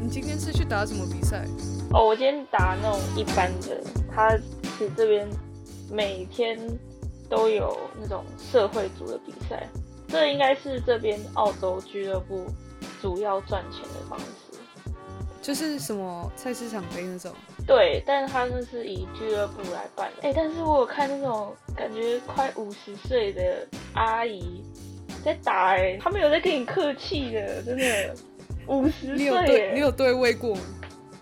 你今天是去打什么比赛？哦，我今天打那种一般的，他是这边每天都有那种社会组的比赛，这应该是这边澳洲俱乐部主要赚钱的方式。就是什么菜市场杯那种？对，但是他那是以俱乐部来办的。哎，但是我有看那种感觉快五十岁的阿姨在打，哎，他们有在跟你客气的，真的。五十岁，你有对位过吗？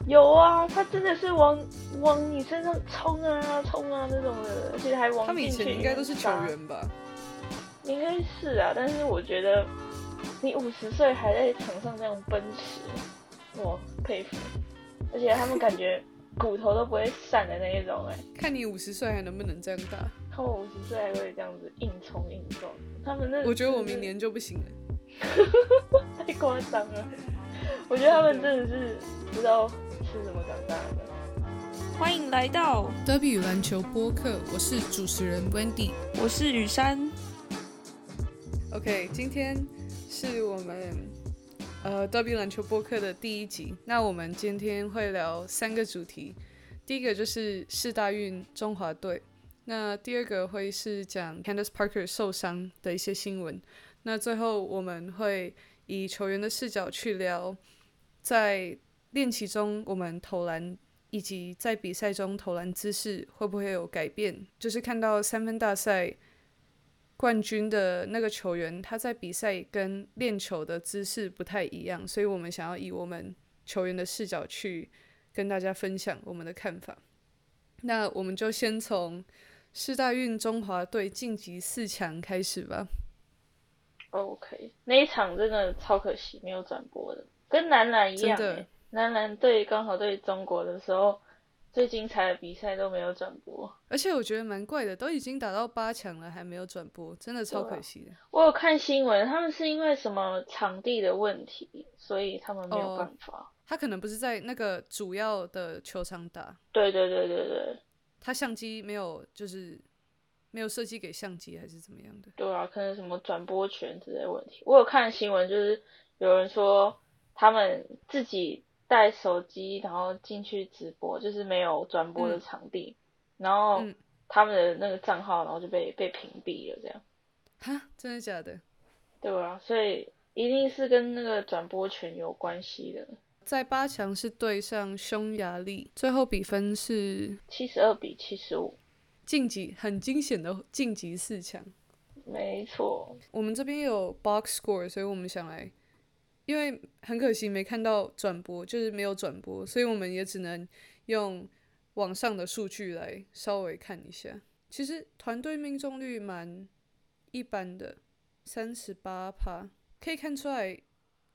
有啊，他真的是往往你身上冲啊冲啊那种的，而且还往他们以前应该都是球员吧？应该是啊，但是我觉得你五十岁还在场上这样奔驰，我佩服。而且他们感觉骨头都不会散的那一种，哎，看你五十岁还能不能这样打？看我五十岁还会这样子硬冲硬撞，他们那我觉得我明年就不行了，太夸张了。我觉得他们真的是不知道吃什么长大的。欢迎来到德比篮球播客，我是主持人 Wendy，我是雨山。OK，今天是我们呃德比篮球播客的第一集。那我们今天会聊三个主题，第一个就是世大运中华队，那第二个会是讲 Candace Parker 受伤的一些新闻，那最后我们会以球员的视角去聊。在练习中，我们投篮以及在比赛中投篮姿势会不会有改变？就是看到三分大赛冠军的那个球员，他在比赛跟练球的姿势不太一样，所以我们想要以我们球员的视角去跟大家分享我们的看法。那我们就先从世大运中华队晋级四强开始吧。OK，那一场真的超可惜，没有转播的。跟男篮一样，男篮对刚好对中国的时候，最精彩的比赛都没有转播。而且我觉得蛮怪的，都已经打到八强了，还没有转播，真的超可惜的。我有看新闻，他们是因为什么场地的问题，所以他们没有办法。他可能不是在那个主要的球场打。对对对对对。他相机没有，就是没有设计给相机，还是怎么样的？对啊，可能什么转播权之类问题。我有看新闻，就是有人说。他们自己带手机，然后进去直播，就是没有转播的场地，然后他们的那个账号，然后就被被屏蔽了，这样。哈，真的假的？对啊，所以一定是跟那个转播权有关系的。在八强是对上匈牙利，最后比分是七十二比七十五，晋级很惊险的晋级四强。没错，我们这边有 box score，所以我们想来。因为很可惜没看到转播，就是没有转播，所以我们也只能用网上的数据来稍微看一下。其实团队命中率蛮一般的，三十八趴，可以看出来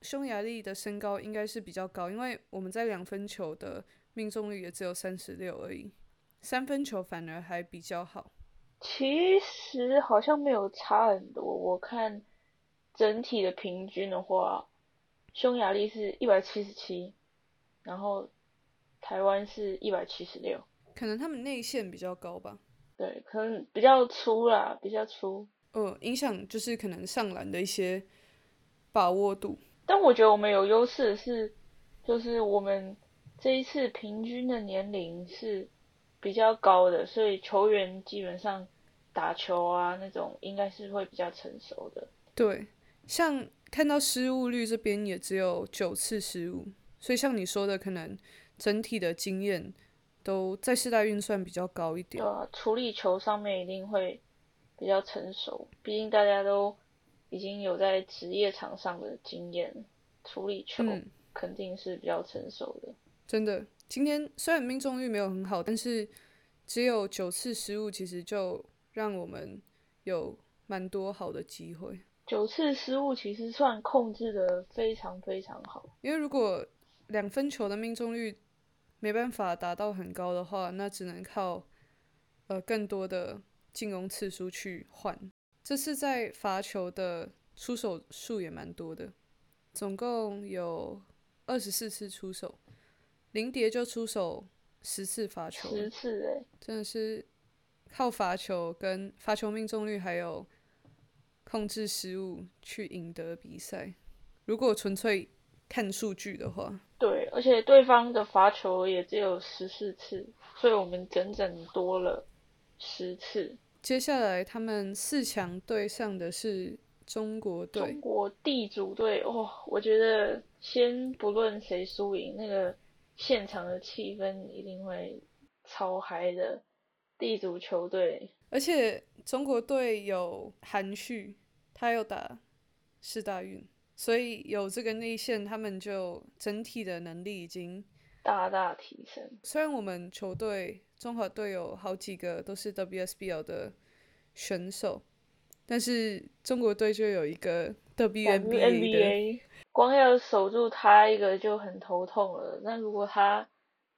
匈牙利的身高应该是比较高，因为我们在两分球的命中率也只有三十六而已，三分球反而还比较好。其实好像没有差很多，我看整体的平均的话。匈牙利是一百七十七，然后台湾是一百七十六，可能他们内线比较高吧。对，可能比较粗啦，比较粗。呃，影响就是可能上篮的一些把握度。但我觉得我们有优势的是，就是我们这一次平均的年龄是比较高的，所以球员基本上打球啊那种应该是会比较成熟的。对，像。看到失误率这边也只有九次失误，所以像你说的，可能整体的经验都在世代运算比较高一点。对啊，处理球上面一定会比较成熟，毕竟大家都已经有在职业场上的经验，处理球肯定是比较成熟的。真的，今天虽然命中率没有很好，但是只有九次失误，其实就让我们有蛮多好的机会。九次失误其实算控制的非常非常好，因为如果两分球的命中率没办法达到很高的话，那只能靠呃更多的进攻次数去换。这次在罚球的出手数也蛮多的，总共有二十四次出手，林蝶就出手十次罚球，十次哎，真的是靠罚球跟罚球命中率还有。控制失误去赢得比赛。如果纯粹看数据的话，对，而且对方的罚球也只有十四次，所以我们整整多了十次。接下来他们四强对上的是中国队中，国地主队哦，我觉得先不论谁输赢，那个现场的气氛一定会超嗨的。地主球队而且中国队有韩旭，他又打四大运，所以有这个内线，他们就整体的能力已经。大大提升，虽然我们球队综合队有好几个都是 WSBL 的选手，但是中国队就有一个 WNBA 的光要守住他一个就很头痛了。那如果他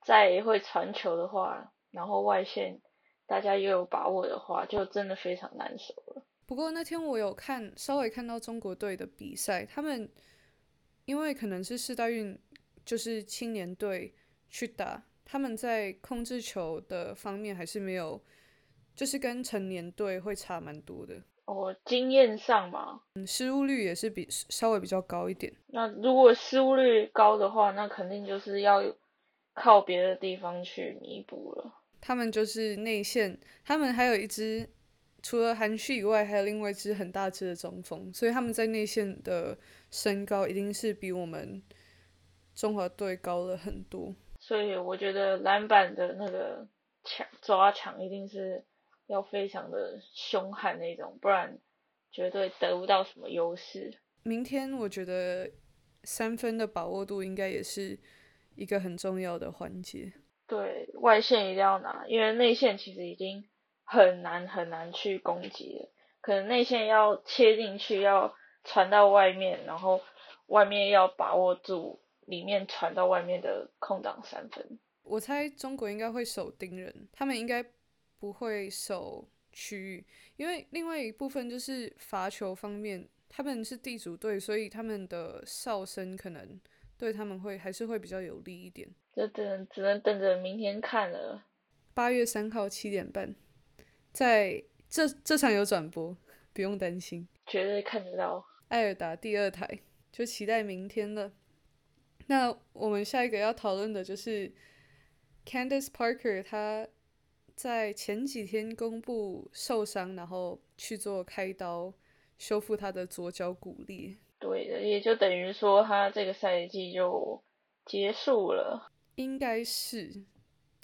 再会传球的话，然后外线大家又有把握的话，就真的非常难守了。不过那天我有看，稍微看到中国队的比赛，他们因为可能是世大运，就是青年队去打，他们在控制球的方面还是没有，就是跟成年队会差蛮多的，哦，经验上嘛，嗯，失误率也是比稍微比较高一点。那如果失误率高的话，那肯定就是要靠别的地方去弥补了。他们就是内线，他们还有一支除了韩旭以外，还有另外一支很大只的中锋，所以他们在内线的身高一定是比我们中华队高了很多。所以我觉得篮板的那个抢抓抢一定是要非常的凶悍那种，不然绝对得不到什么优势。明天我觉得三分的把握度应该也是一个很重要的环节。对外线一定要拿，因为内线其实已经很难很难去攻击的。可能内线要切进去，要传到外面，然后外面要把握住里面传到外面的空档三分。我猜中国应该会守盯人，他们应该不会守区域，因为另外一部分就是罚球方面，他们是地主队，所以他们的哨声可能对他们会还是会比较有利一点。这只能只能等着明天看了。八月三号七点半，在这这场有转播，不用担心。绝对看得到。艾尔达第二台，就期待明天了。那我们下一个要讨论的就是 Candice Parker，她在前几天公布受伤，然后去做开刀修复她的左脚骨裂。对的，也就等于说他这个赛季就结束了。应该是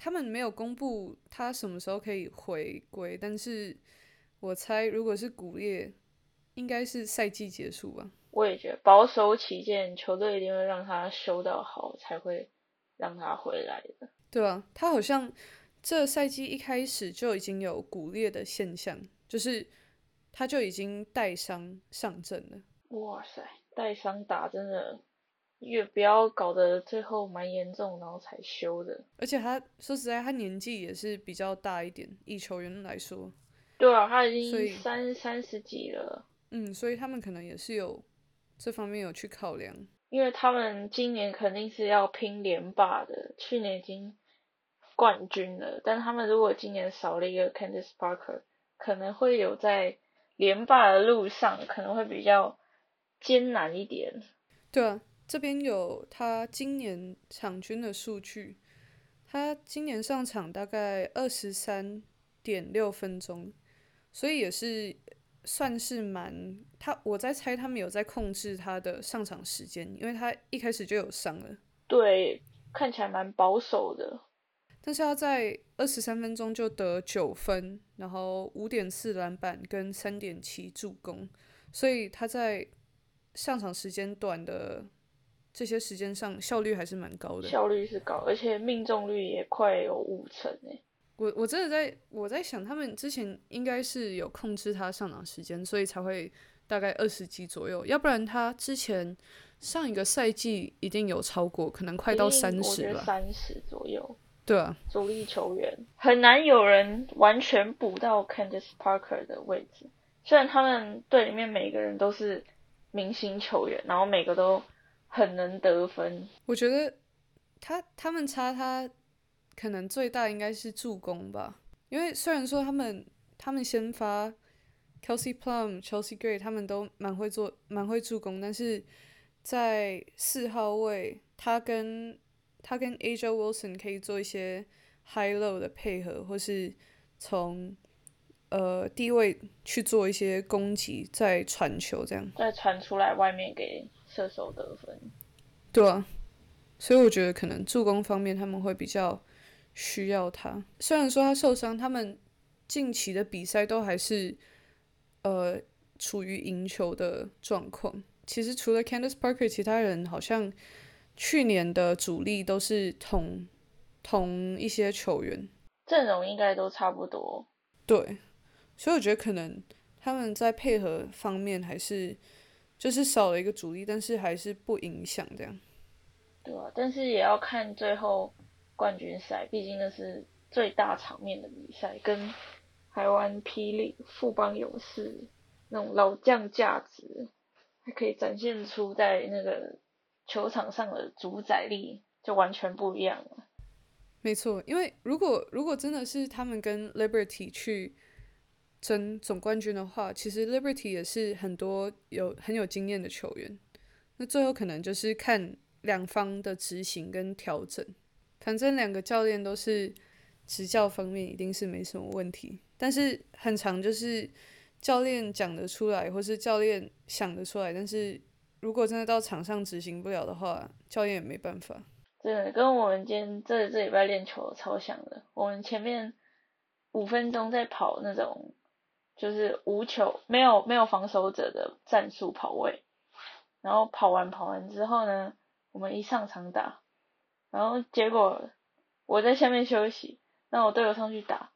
他们没有公布他什么时候可以回归，但是我猜如果是骨裂，应该是赛季结束吧。我也觉得保守起见，球队一定会让他修到好，才会让他回来的。对啊，他好像这赛季一开始就已经有骨裂的现象，就是他就已经带伤上阵了。哇塞，带伤打真的越不要搞得最后蛮严重，然后才修的。而且他说实在，他年纪也是比较大一点，以球员来说，对啊，他已经三三十几了，嗯，所以他们可能也是有这方面有去考量。因为他们今年肯定是要拼连霸的，去年已经冠军了，但他们如果今年少了一个 Candice Parker，可能会有在连霸的路上可能会比较艰难一点。对啊，这边有他今年场均的数据，他今年上场大概二十三点六分钟，所以也是算是蛮他我在猜他们有在控制他的上场时间，因为他一开始就有伤了，对，看起来蛮保守的。但是他在二十三分钟就得九分，然后五点四篮板跟三点七助攻，所以他在上场时间短的这些时间上效率还是蛮高的。效率是高，而且命中率也快有五成诶。我我真的在我在想，他们之前应该是有控制他上场时间，所以才会大概二十级左右，要不然他之前上一个赛季一定有超过，可能快到三十吧。三十左右。对啊，主力球员很难有人完全补到 Candice Parker 的位置。虽然他们队里面每个人都是明星球员，然后每个都很能得分，我觉得他他们差他可能最大应该是助攻吧，因为虽然说他们他们先发 Kelsey Plum、Chelsea Gray 他们都蛮会做蛮会助攻，但是在四号位他跟他跟 Asia Wilson 可以做一些 high low 的配合，或是从呃低位去做一些攻击，再传球这样。再传出来外面给射手得分。对啊，所以我觉得可能助攻方面他们会比较需要他。虽然说他受伤，他们近期的比赛都还是呃处于赢球的状况。其实除了 Candice Parker，其他人好像去年的主力都是同同一些球员，阵容应该都差不多。对，所以我觉得可能他们在配合方面还是就是少了一个主力，但是还是不影响这样。对啊，但是也要看最后冠军赛，毕竟那是最大场面的比赛，跟台湾霹雳、富邦勇士那种老将价值，还可以展现出在那个球场上的主宰力，就完全不一样了。没错，因为如果如果真的是他们跟 Liberty 去争总冠军的话，其实 Liberty 也是很多有很有经验的球员。那最后可能就是看两方的执行跟调整，反正两个教练都是执教方面一定是没什么问题，但是很长就是教练讲得出来，或是教练想得出来，但是如果真的到场上执行不了的话，教练也没办法。真的跟我们今天这这礼拜练球超像的。我们前面五分钟在跑那种就是无球没有没有防守者的战术跑位，然后跑完跑完之后呢，我们一上场打，然后结果我在下面休息，让我队友上去打，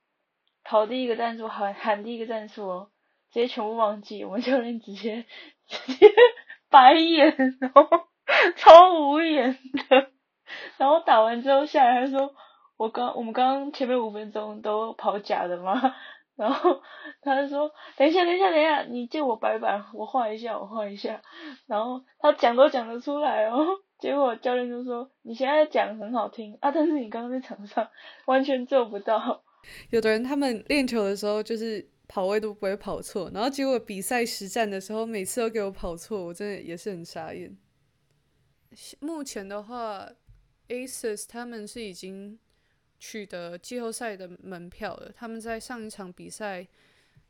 跑第一个战术喊喊第一个战术哦，直接全部忘记，我们教练直接直接 白眼，然后 超无言的。然后打完之后下来，他说：“我刚我们刚刚前面五分钟都跑假的吗？”然后他就说：“等一下，等一下，等一下，你借我白板，我画一下，我画一下。”然后他讲都讲得出来哦，结果教练就说：“你现在讲很好听啊，但是你刚刚在场上完全做不到。”有的人他们练球的时候就是跑位都不会跑错，然后结果比赛实战的时候每次都给我跑错，我真的也是很傻眼。目前的话。Aces 他们是已经取得季后赛的门票了。他们在上一场比赛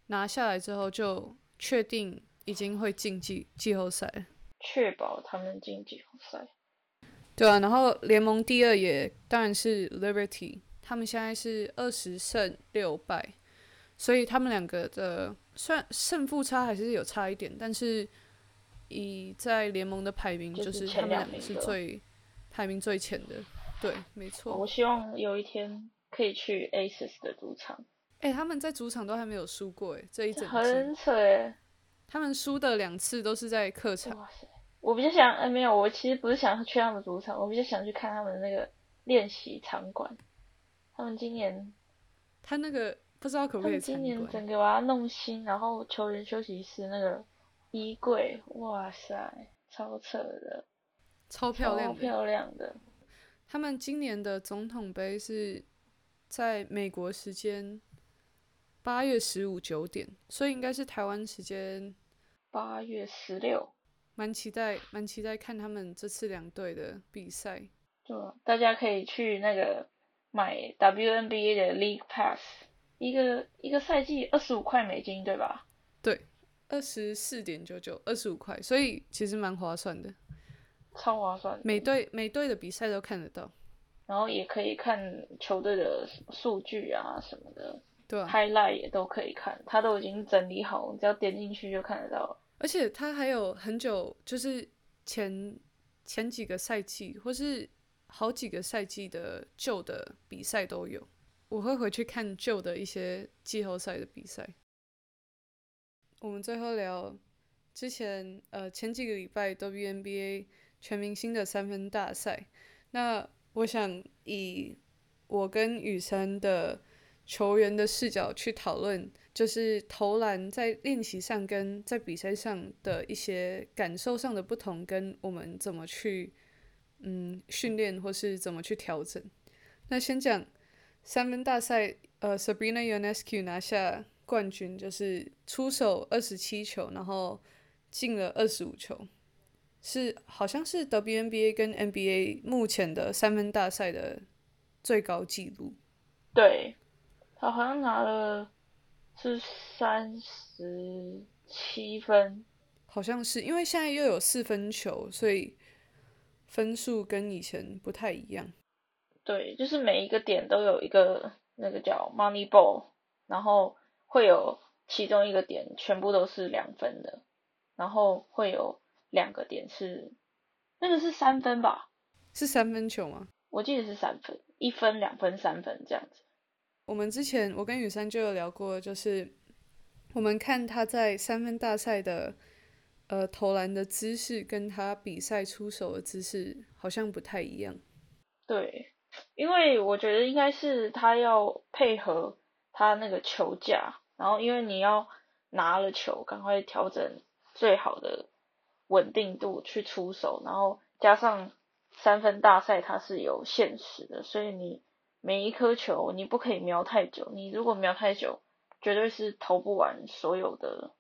拿下来之后，就确定已经会晋级季后赛，确保他们进季后赛。对啊，然后联盟第二也当然是 Liberty，他们现在是二十胜六败，所以他们两个的算胜负差还是有差一点，但是以在联盟的排名，就是他们两个是最。排名最前的，对，没错。我希望有一天可以去 Aces 的主场。哎，他们在主场都还没有输过，哎，这一整很扯哎。他们输的两次都是在客场。哇塞！我比较想，哎，没有，我其实不是想去他们主场，我比较想去看他们那个练习场馆。他们今年，他那个不知道可不可以今年整个把它弄新，然后球员休息室那个衣柜，哇塞，超扯的。超漂亮，超漂亮的。他们今年的总统杯是在美国时间八月十五九点，所以应该是台湾时间八月十六。蛮期待，蛮期待看他们这次两队的比赛。对，大家可以去那个买 WNBA 的 League Pass，一个一个赛季二十五块美金，对吧？对，二十四点九九，二十五块，所以其实蛮划算的。超划算，每队每队的比赛都看得到，然后也可以看球队的数据啊什么的，对，highlight 也都可以看，他都已经整理好，只要点进去就看得到。而且他还有很久，就是前前几个赛季或是好几个赛季的旧的比赛都有，我会回去看旧的一些季后赛的比赛。我们最后聊之前呃前几个礼拜 WNBA。全明星的三分大赛，那我想以我跟雨山的球员的视角去讨论，就是投篮在练习上跟在比赛上的一些感受上的不同，跟我们怎么去嗯训练或是怎么去调整。那先讲三分大赛，呃，Sabrina y o n e s c u 拿下冠军，就是出手二十七球，然后进了二十五球。是好像是 WNBA 跟 NBA 目前的三分大赛的最高纪录。对，他好像拿了是三十七分，好像是因为现在又有四分球，所以分数跟以前不太一样。对，就是每一个点都有一个那个叫 Money Ball，然后会有其中一个点全部都是两分的，然后会有两个点是那个是三分吧？是三分球吗？我记得是三分，一分、两分、三分这样子。我们之前我跟雨珊就有聊过，就是我们看他在三分大赛的呃投篮的姿势，跟他比赛出手的姿势好像不太一样。对。因为我觉得应该是他要配合他那个球架，然后因为你要拿了球，赶快调整最好的稳定度去出手，然后加上三分大赛它是有限时的，所以你每一颗球你不可以瞄太久，你如果瞄太久，绝对是投不完所有的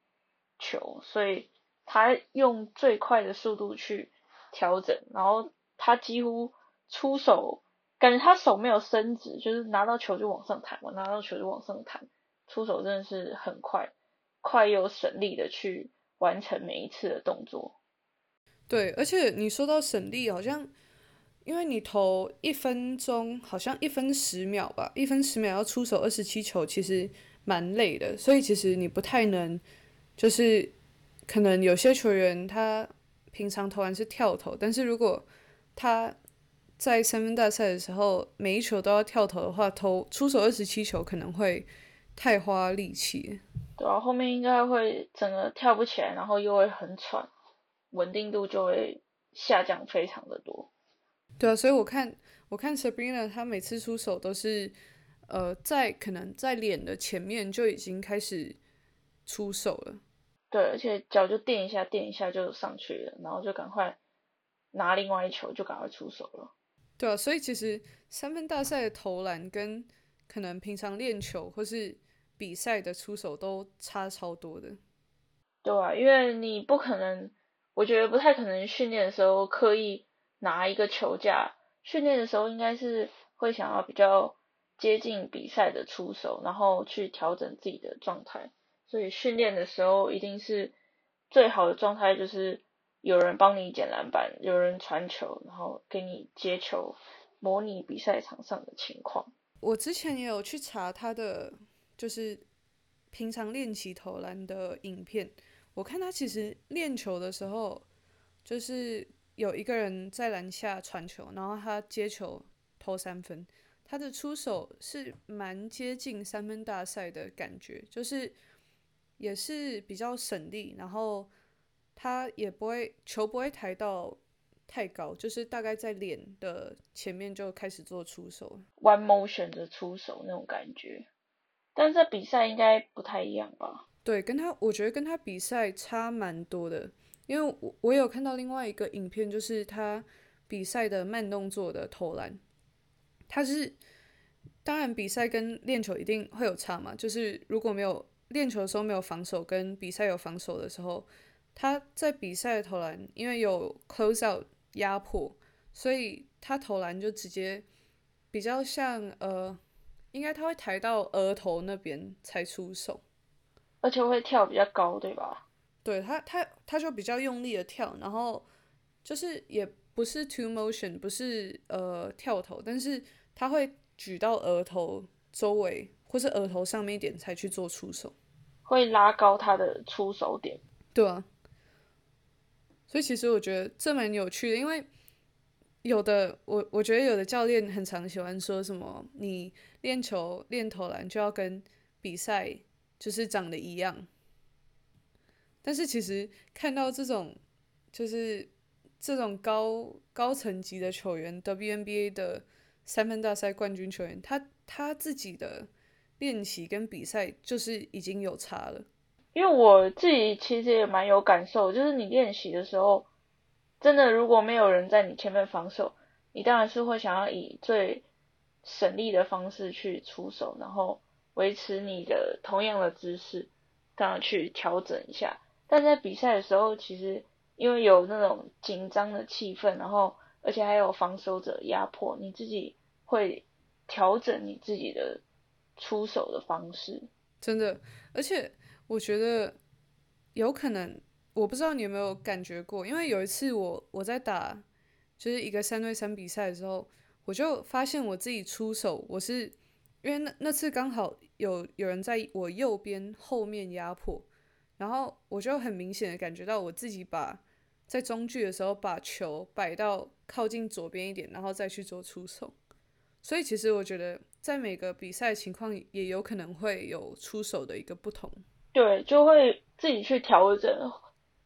球，所以他用最快的速度去调整，然后他几乎出手。感觉他手没有伸直，就是拿到球就往上弹，我拿到球就往上弹，出手真的是很快，快又省力的去完成每一次的动作。对，而且你说到省力，好像因为你投一分钟，好像一分十秒吧，一分十秒要出手二十七球，其实蛮累的，所以其实你不太能，就是可能有些球员他平常投篮是跳投，但是如果他在三分大赛的时候，每一球都要跳投的话，投出手二十七球可能会太花力气。对啊，后面应该会整个跳不起来，然后又会很喘，稳定度就会下降非常的多。对啊，所以我看我看 Sabrina 她每次出手都是呃在可能在脸的前面就已经开始出手了。对，而且脚就垫一下垫一下就上去了，然后就赶快拿另外一球就赶快出手了。对啊，所以其实三分大赛的投篮跟可能平常练球或是比赛的出手都差超多的。对啊，因为你不可能，我觉得不太可能训练的时候刻意拿一个球架，训练的时候应该是会想要比较接近比赛的出手，然后去调整自己的状态。所以训练的时候一定是最好的状态就是。有人帮你捡篮板，有人传球，然后给你接球，模拟比赛场上的情况。我之前也有去查他的，就是平常练习投篮的影片。我看他其实练球的时候，就是有一个人在篮下传球，然后他接球投三分。他的出手是蛮接近三分大赛的感觉，就是也是比较省力，然后。他也不会球不会抬到太高，就是大概在脸的前面就开始做出手，one motion 的出手那种感觉。但是比赛应该不太一样吧？对，跟他我觉得跟他比赛差蛮多的，因为我我有看到另外一个影片，就是他比赛的慢动作的投篮。他是当然比赛跟练球一定会有差嘛，就是如果没有练球的时候没有防守，跟比赛有防守的时候。他在比赛的投篮，因为有 close out 压迫，所以他投篮就直接比较像呃，应该他会抬到额头那边才出手，而且会跳比较高，对吧？对他，他他就比较用力的跳，然后就是也不是 two motion，不是呃跳投，但是他会举到额头周围或是额头上面一点才去做出手，会拉高他的出手点，对啊。所以其实我觉得这蛮有趣的，因为有的我我觉得有的教练很常喜欢说什么，你练球练投篮就要跟比赛就是长得一样。但是其实看到这种就是这种高高层级的球员，WNBA 的三分大赛冠军球员，他他自己的练习跟比赛就是已经有差了。因为我自己其实也蛮有感受，就是你练习的时候，真的如果没有人在你前面防守，你当然是会想要以最省力的方式去出手，然后维持你的同样的姿势，当然去调整一下。但在比赛的时候，其实因为有那种紧张的气氛，然后而且还有防守者压迫，你自己会调整你自己的出手的方式。真的，而且我觉得有可能，我不知道你有没有感觉过，因为有一次我我在打就是一个三对三比赛的时候，我就发现我自己出手，我是因为那那次刚好有有人在我右边后面压迫，然后我就很明显的感觉到我自己把在中距的时候把球摆到靠近左边一点，然后再去做出手。所以其实我觉得，在每个比赛情况也有可能会有出手的一个不同。对，就会自己去调整。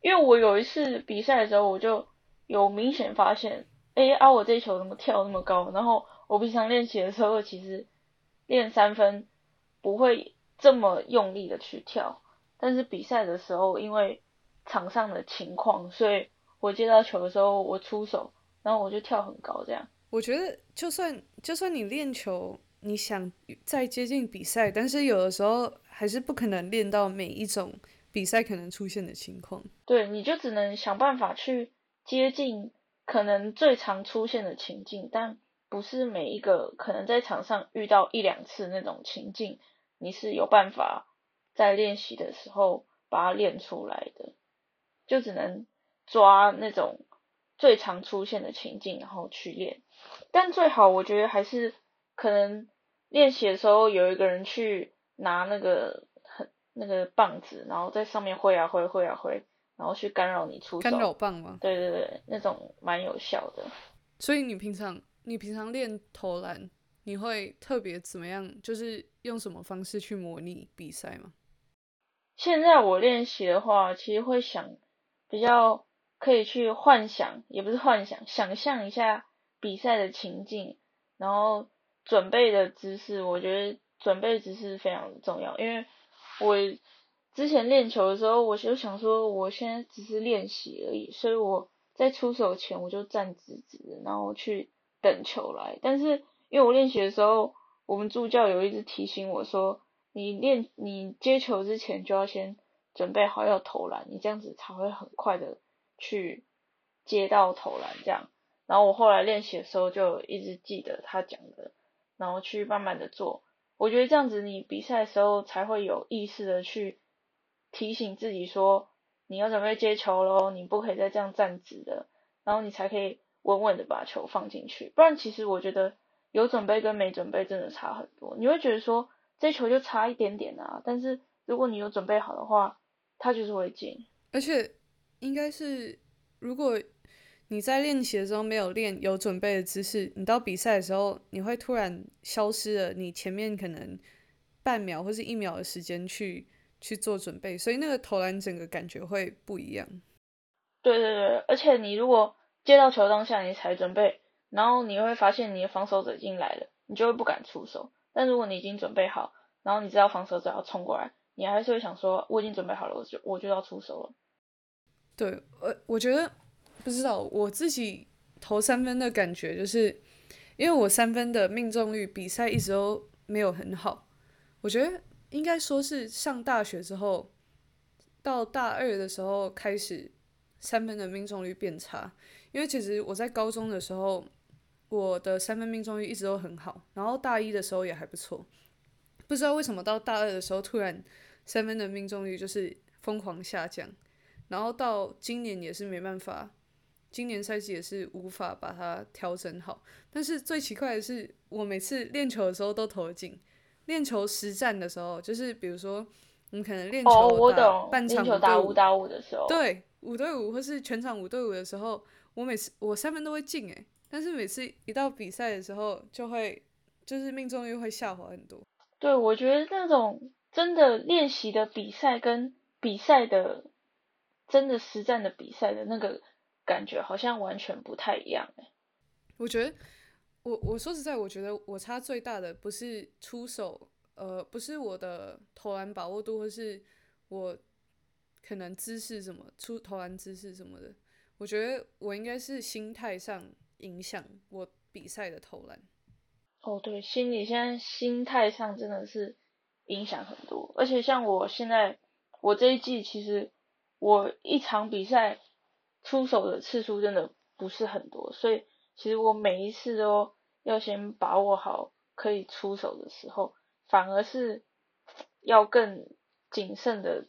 因为我有一次比赛的时候，我就有明显发现，哎啊，我这球怎么跳那么高？然后我平常练习的时候，其实练三分不会这么用力的去跳，但是比赛的时候，因为场上的情况，所以我接到球的时候，我出手，然后我就跳很高，这样。我觉得，就算就算你练球，你想再接近比赛，但是有的时候还是不可能练到每一种比赛可能出现的情况。对，你就只能想办法去接近可能最常出现的情境，但不是每一个可能在场上遇到一两次那种情境，你是有办法在练习的时候把它练出来的，就只能抓那种最常出现的情境，然后去练。但最好，我觉得还是可能练习的时候有一个人去拿那个那个棒子，然后在上面挥啊挥，挥啊挥，然后去干扰你出手。干扰棒吗？对对对，那种蛮有效的。所以你平常你平常练投篮，你会特别怎么样？就是用什么方式去模拟比赛吗？现在我练习的话，其实会想比较可以去幻想，也不是幻想，想象一下。比赛的情境，然后准备的姿势，我觉得准备姿势非常重要。因为我之前练球的时候，我就想说，我现在只是练习而已，所以我在出手前我就站直直，然后去等球来。但是因为我练习的时候，我们助教有一直提醒我说，你练你接球之前就要先准备好要投篮，你这样子才会很快的去接到投篮，这样。然后我后来练习的时候就一直记得他讲的，然后去慢慢的做。我觉得这样子你比赛的时候才会有意识的去提醒自己说你要准备接球喽，你不可以再这样站直的，然后你才可以稳稳的把球放进去。不然其实我觉得有准备跟没准备真的差很多。你会觉得说这球就差一点点啊，但是如果你有准备好的话，它就是会进。而且应该是如果。你在练习的时候没有练有准备的姿势，你到比赛的时候，你会突然消失了你前面可能半秒或是一秒的时间去去做准备，所以那个投篮整个感觉会不一样。对对对，而且你如果接到球当下你才准备，然后你会发现你的防守者已经来了，你就会不敢出手。但如果你已经准备好，然后你知道防守者要冲过来，你还是会想说我已经准备好了，我就我就要出手了。对，我我觉得。不知道我自己投三分的感觉，就是因为我三分的命中率比赛一直都没有很好。我觉得应该说是上大学之后，到大二的时候开始三分的命中率变差。因为其实我在高中的时候，我的三分命中率一直都很好，然后大一的时候也还不错。不知道为什么到大二的时候，突然三分的命中率就是疯狂下降，然后到今年也是没办法。今年赛季也是无法把它调整好，但是最奇怪的是，我每次练球的时候都投进。练球实战的时候，就是比如说，你可能练球打半场五打五的时候，对，五对五或是全场五对五的时候，我每次我三分都会进诶，但是每次一到比赛的时候，就会就是命中率会下滑很多。对，我觉得那种真的练习的比赛跟比赛的真的实战的比赛的那个。感觉好像完全不太一样哎。我觉得，我我说实在，我觉得我差最大的不是出手，呃，不是我的投篮把握度，或是我可能姿势什么出投篮姿势什么的。我觉得我应该是心态上影响我比赛的投篮。哦，对，心理现在心态上真的是影响很多。而且像我现在，我这一季其实我一场比赛。出手的次数真的不是很多，所以其实我每一次都要先把握好可以出手的时候，反而是要更谨慎的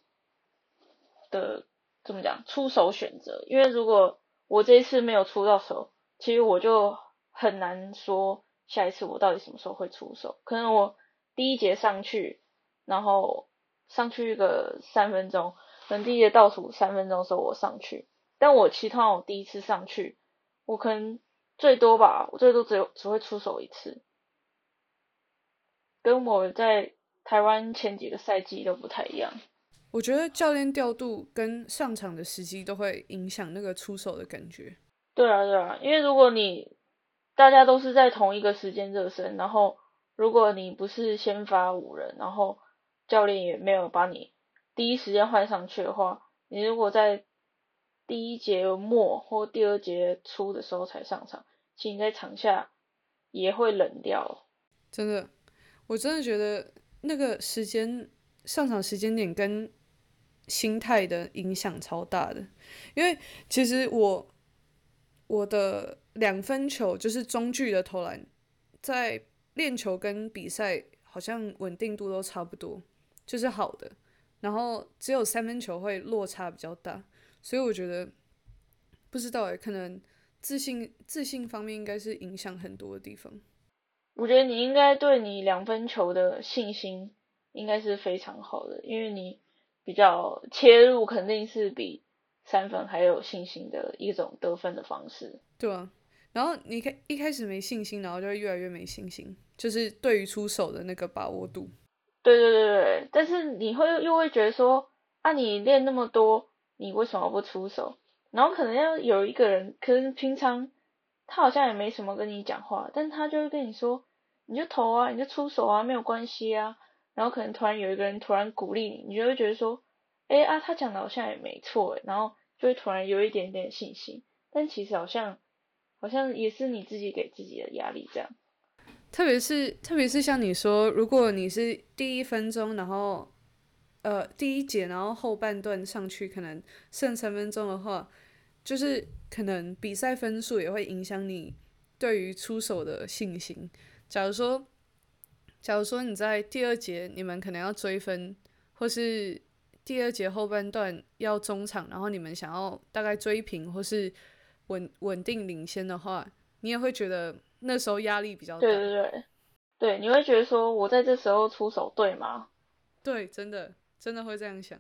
的怎么讲出手选择，因为如果我这一次没有出到手，其实我就很难说下一次我到底什么时候会出手，可能我第一节上去，然后上去一个三分钟，可能第一节倒数三分钟的时候我上去。但我其他我第一次上去，我可能最多吧，我最多只有只会出手一次，跟我在台湾前几个赛季都不太一样。我觉得教练调度跟上场的时机都会影响那个出手的感觉。对啊，对啊，因为如果你大家都是在同一个时间热身，然后如果你不是先发五人，然后教练也没有把你第一时间换上去的话，你如果在第一节末或第二节初的时候才上场，其实你在场下也会冷掉。真的，我真的觉得那个时间上场时间点跟心态的影响超大的。因为其实我我的两分球就是中距的投篮，在练球跟比赛好像稳定度都差不多，就是好的。然后只有三分球会落差比较大。所以我觉得不知道哎，可能自信自信方面应该是影响很多的地方。我觉得你应该对你两分球的信心应该是非常好的，因为你比较切入肯定是比三分还有信心的一种得分的方式。对啊，然后你开一开始没信心，然后就会越来越没信心，就是对于出手的那个把握度。对对对对，但是你会又会觉得说啊，你练那么多。你为什么不出手？然后可能要有一个人，可能平常他好像也没什么跟你讲话，但他就会跟你说，你就投啊，你就出手啊，没有关系啊。然后可能突然有一个人突然鼓励你，你就会觉得说，哎啊，他讲的好像也没错，然后就会突然有一点点信心。但其实好像好像也是你自己给自己的压力这样。特别是特别是像你说，如果你是第一分钟，然后。呃，第一节，然后后半段上去可能剩三分钟的话，就是可能比赛分数也会影响你对于出手的信心。假如说，假如说你在第二节你们可能要追分，或是第二节后半段要中场，然后你们想要大概追平或是稳稳定领先的话，你也会觉得那时候压力比较大。对对对，对，你会觉得说我在这时候出手对吗？对，真的。真的会这样想，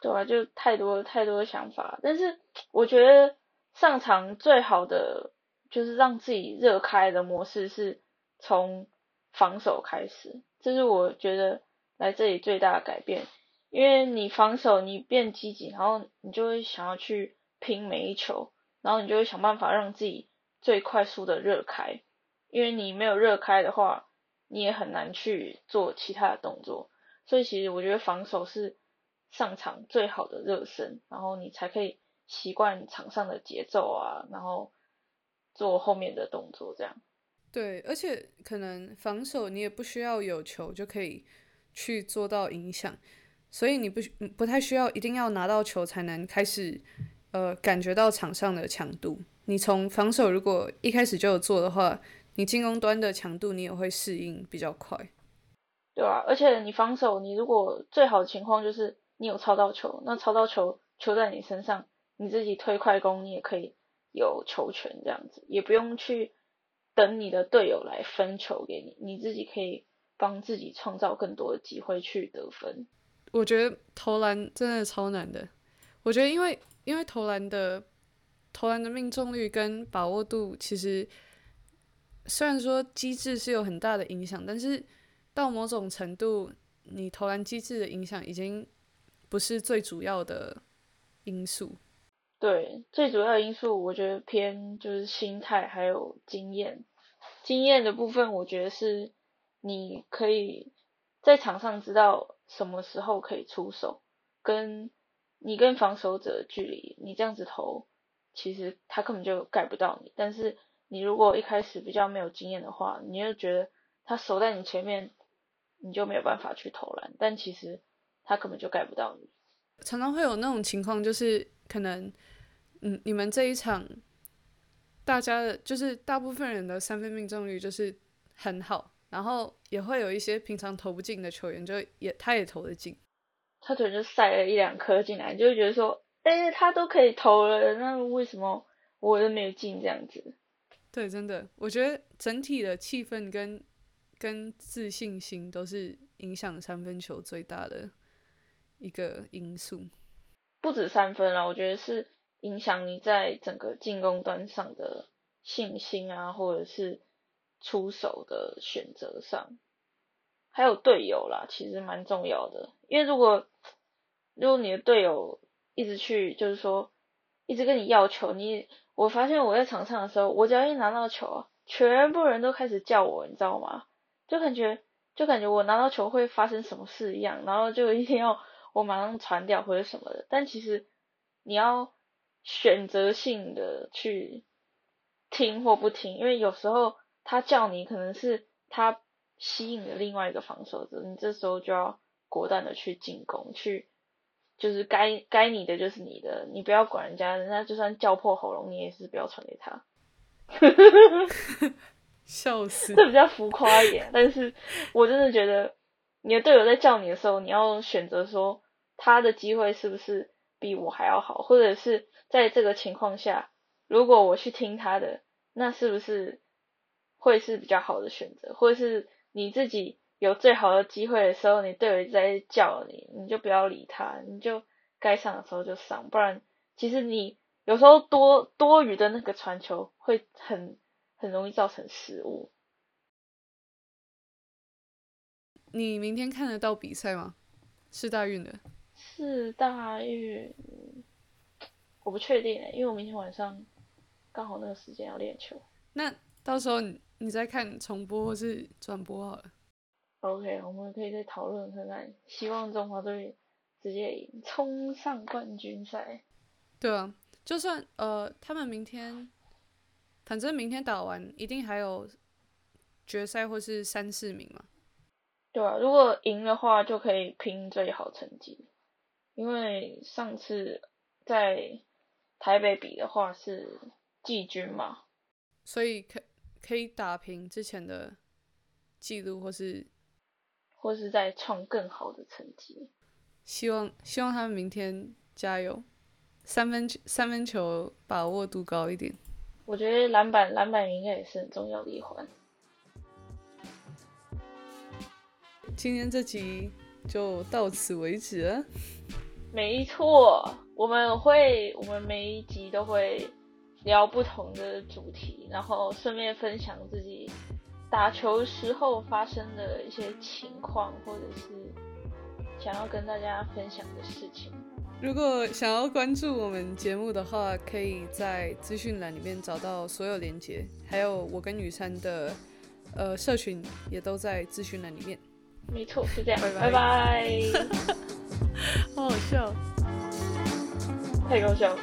对啊，就太多太多想法。但是我觉得上场最好的就是让自己热开的模式是从防守开始，这是我觉得来这里最大的改变。因为你防守你变积极，然后你就会想要去拼每一球，然后你就会想办法让自己最快速的热开。因为你没有热开的话，你也很难去做其他的动作。所以其实我觉得防守是上场最好的热身，然后你才可以习惯场上的节奏啊，然后做后面的动作这样。对，而且可能防守你也不需要有球就可以去做到影响，所以你不不太需要一定要拿到球才能开始呃感觉到场上的强度。你从防守如果一开始就有做的话，你进攻端的强度你也会适应比较快。对啊，而且你防守，你如果最好的情况就是你有抄到球，那抄到球球在你身上，你自己推快攻，你也可以有球权这样子，也不用去等你的队友来分球给你，你自己可以帮自己创造更多的机会去得分。我觉得投篮真的超难的，我觉得因为因为投篮的投篮的命中率跟把握度，其实虽然说机制是有很大的影响，但是。到某种程度，你投篮机制的影响已经不是最主要的因素。对，最主要的因素，我觉得偏就是心态还有经验。经验的部分，我觉得是你可以在场上知道什么时候可以出手，跟你跟防守者的距离，你这样子投，其实他根本就盖不到你。但是你如果一开始比较没有经验的话，你就觉得他守在你前面。你就没有办法去投篮，但其实他根本就盖不到你。常常会有那种情况，就是可能嗯，你们这一场，大家的就是大部分人的三分命中率就是很好，然后也会有一些平常投不进的球员，就也他也投得进。他可能就塞了一两颗进来，就会觉得说，哎、他都可以投了，那为什么我都没有进这样子？对，真的，我觉得整体的气氛跟跟自信心都是影响三分球最大的一个因素。不止三分啦，我觉得是影响你在整个进攻端上的信心啊，或者是出手的选择上，还有队友啦，其实蛮重要的。因为如果如果你的队友一直去，就是说一直跟你要球，你我发现我在场上的时候，我只要一拿到球啊，全部人都开始叫我，你知道吗？就感觉就感觉我拿到球会发生什么事一样，然后就一定要我马上传掉或者什么的。但其实你要选择性的去听或不听，因为有时候他叫你可能是他吸引了另外一个防守者，你这时候就要果断的去进攻，去就是该该你的就是你的，你不要管人家，人家就算叫破喉咙，你也是不要传给他。笑死！这比较浮夸一点，但是我真的觉得你的队友在叫你的时候，你要选择说他的机会是不是比我还要好，或者是在这个情况下，如果我去听他的，那是不是会是比较好的选择，或者是你自己有最好的机会的时候，你队友在叫你，你就不要理他，你就该上的时候就上，不然其实你有时候多多余的那个传球会很。很容易造成失误。你明天看得到比赛吗？是大运的。是大运，我不确定诶，因为我明天晚上刚好那个时间要练球。那到时候你你再看重播或是转播好了。OK，我们可以再讨论看看，希望中华队直接赢，冲上冠军赛。对啊，就算呃他们明天。反正明天打完，一定还有决赛或是三四名嘛。对啊，如果赢的话，就可以拼最好成绩。因为上次在台北比的话是季军嘛，所以可可以打平之前的记录，或是或是再创更好的成绩。希望希望他们明天加油，三分三分球把握度高一点。我觉得篮板篮板应该也是很重要的一环。今天这集就到此为止了。没错，我们会我们每一集都会聊不同的主题，然后顺便分享自己打球时候发生的一些情况，或者是想要跟大家分享的事情。如果想要关注我们节目的话，可以在资讯栏里面找到所有连接，还有我跟雨珊的呃社群也都在资讯栏里面。没错，是这样，拜拜拜拜，好好笑。太搞笑了。